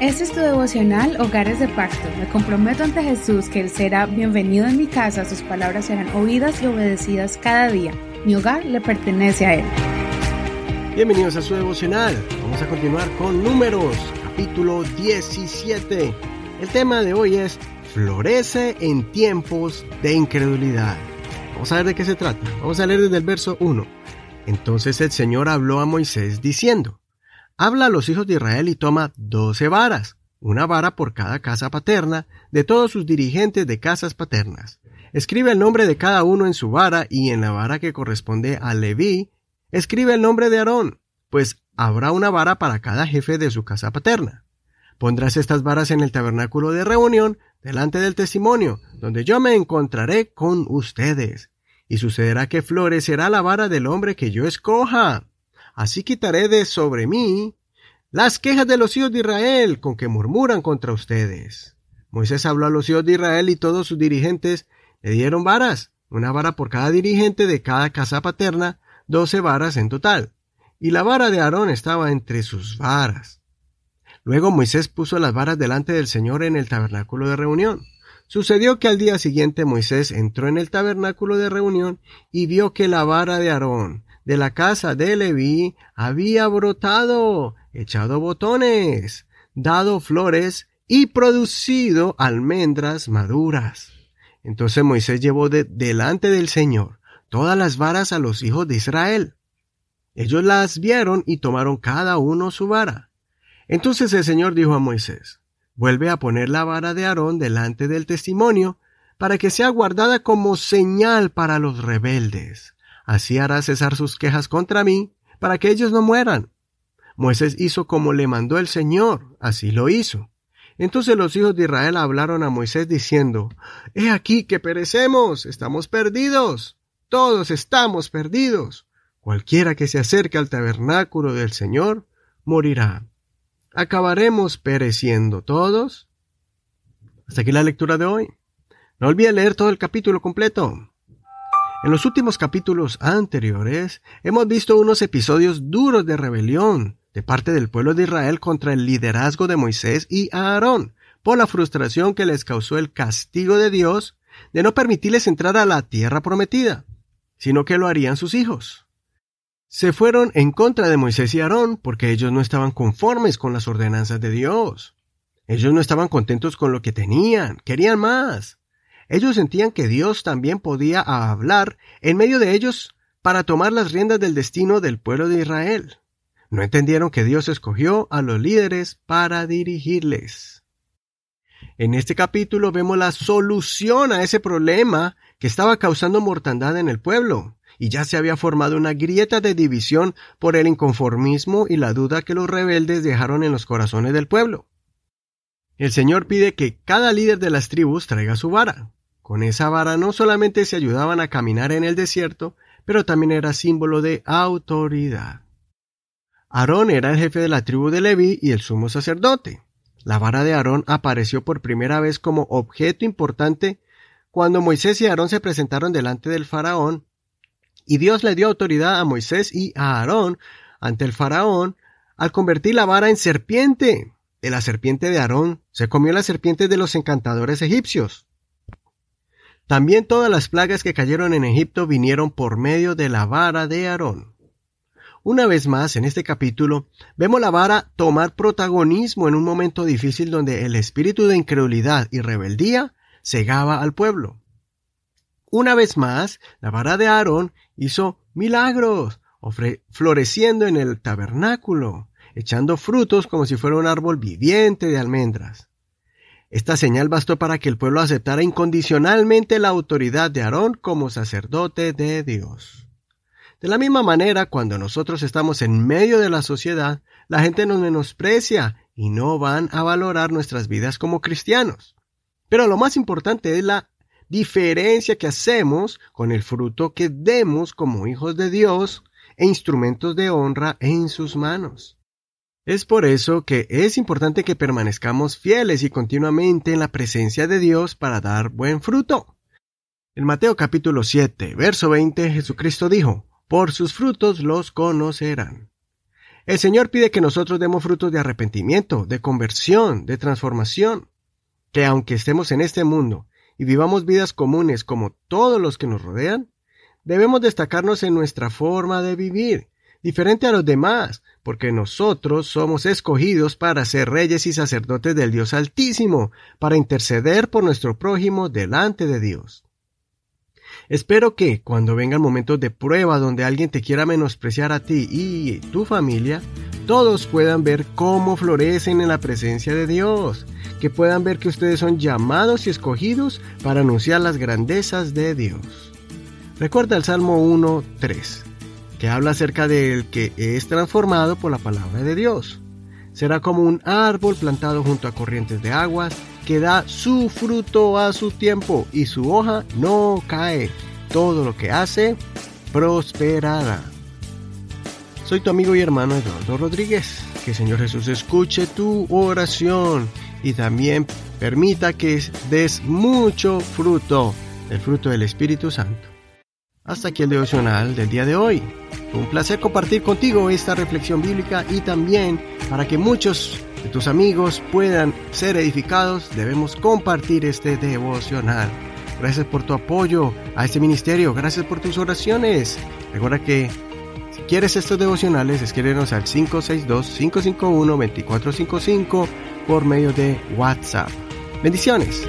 Este es tu devocional Hogares de Pacto. Me comprometo ante Jesús que Él será bienvenido en mi casa, sus palabras serán oídas y obedecidas cada día. Mi hogar le pertenece a Él. Bienvenidos a su devocional. Vamos a continuar con números, capítulo 17. El tema de hoy es Florece en tiempos de incredulidad. Vamos a ver de qué se trata. Vamos a leer desde el verso 1. Entonces el Señor habló a Moisés diciendo, Habla a los hijos de Israel y toma doce varas, una vara por cada casa paterna, de todos sus dirigentes de casas paternas. Escribe el nombre de cada uno en su vara y en la vara que corresponde a Leví, escribe el nombre de Aarón, pues habrá una vara para cada jefe de su casa paterna. Pondrás estas varas en el tabernáculo de reunión, delante del testimonio, donde yo me encontraré con ustedes. Y sucederá que florecerá la vara del hombre que yo escoja. Así quitaré de sobre mí las quejas de los hijos de Israel con que murmuran contra ustedes. Moisés habló a los hijos de Israel y todos sus dirigentes le dieron varas, una vara por cada dirigente de cada casa paterna, doce varas en total. Y la vara de Aarón estaba entre sus varas. Luego Moisés puso las varas delante del Señor en el tabernáculo de reunión. Sucedió que al día siguiente Moisés entró en el tabernáculo de reunión y vio que la vara de Aarón de la casa de Leví había brotado, echado botones, dado flores y producido almendras maduras. Entonces Moisés llevó de delante del Señor todas las varas a los hijos de Israel. Ellos las vieron y tomaron cada uno su vara. Entonces el Señor dijo a Moisés, Vuelve a poner la vara de Aarón delante del testimonio, para que sea guardada como señal para los rebeldes. Así hará cesar sus quejas contra mí, para que ellos no mueran. Moisés hizo como le mandó el Señor, así lo hizo. Entonces los hijos de Israel hablaron a Moisés diciendo, He aquí que perecemos, estamos perdidos, todos estamos perdidos. Cualquiera que se acerque al tabernáculo del Señor, morirá. ¿Acabaremos pereciendo todos? Hasta aquí la lectura de hoy. No olvide leer todo el capítulo completo. En los últimos capítulos anteriores hemos visto unos episodios duros de rebelión de parte del pueblo de Israel contra el liderazgo de Moisés y Aarón, por la frustración que les causó el castigo de Dios de no permitirles entrar a la tierra prometida, sino que lo harían sus hijos. Se fueron en contra de Moisés y Aarón porque ellos no estaban conformes con las ordenanzas de Dios. Ellos no estaban contentos con lo que tenían, querían más. Ellos sentían que Dios también podía hablar en medio de ellos para tomar las riendas del destino del pueblo de Israel. No entendieron que Dios escogió a los líderes para dirigirles. En este capítulo vemos la solución a ese problema que estaba causando mortandad en el pueblo, y ya se había formado una grieta de división por el inconformismo y la duda que los rebeldes dejaron en los corazones del pueblo. El Señor pide que cada líder de las tribus traiga su vara. Con esa vara no solamente se ayudaban a caminar en el desierto, pero también era símbolo de autoridad. Aarón era el jefe de la tribu de Leví y el sumo sacerdote. La vara de Aarón apareció por primera vez como objeto importante cuando Moisés y Aarón se presentaron delante del faraón, y Dios le dio autoridad a Moisés y a Aarón ante el faraón al convertir la vara en serpiente de la serpiente de Aarón, se comió la serpiente de los encantadores egipcios. También todas las plagas que cayeron en Egipto vinieron por medio de la vara de Aarón. Una vez más, en este capítulo, vemos la vara tomar protagonismo en un momento difícil donde el espíritu de incredulidad y rebeldía cegaba al pueblo. Una vez más, la vara de Aarón hizo milagros, floreciendo en el tabernáculo, echando frutos como si fuera un árbol viviente de almendras. Esta señal bastó para que el pueblo aceptara incondicionalmente la autoridad de Aarón como sacerdote de Dios. De la misma manera, cuando nosotros estamos en medio de la sociedad, la gente nos menosprecia y no van a valorar nuestras vidas como cristianos. Pero lo más importante es la diferencia que hacemos con el fruto que demos como hijos de Dios e instrumentos de honra en sus manos. Es por eso que es importante que permanezcamos fieles y continuamente en la presencia de Dios para dar buen fruto. En Mateo capítulo 7, verso 20, Jesucristo dijo, Por sus frutos los conocerán. El Señor pide que nosotros demos frutos de arrepentimiento, de conversión, de transformación, que aunque estemos en este mundo y vivamos vidas comunes como todos los que nos rodean, debemos destacarnos en nuestra forma de vivir, diferente a los demás, porque nosotros somos escogidos para ser reyes y sacerdotes del Dios Altísimo, para interceder por nuestro prójimo delante de Dios. Espero que, cuando vengan momentos de prueba donde alguien te quiera menospreciar a ti y tu familia, todos puedan ver cómo florecen en la presencia de Dios, que puedan ver que ustedes son llamados y escogidos para anunciar las grandezas de Dios. Recuerda el Salmo 1.3, que habla acerca del que es transformado por la palabra de Dios. Será como un árbol plantado junto a corrientes de aguas, que da su fruto a su tiempo y su hoja no cae. Todo lo que hace prosperará. Soy tu amigo y hermano Eduardo Rodríguez. Que el Señor Jesús escuche tu oración y también permita que des mucho fruto, el fruto del Espíritu Santo. Hasta aquí el devocional del día de hoy. Un placer compartir contigo esta reflexión bíblica y también para que muchos de tus amigos puedan ser edificados, debemos compartir este devocional. Gracias por tu apoyo a este ministerio, gracias por tus oraciones. Recuerda que si quieres estos devocionales, escríbenos al 562-551-2455 por medio de WhatsApp. Bendiciones.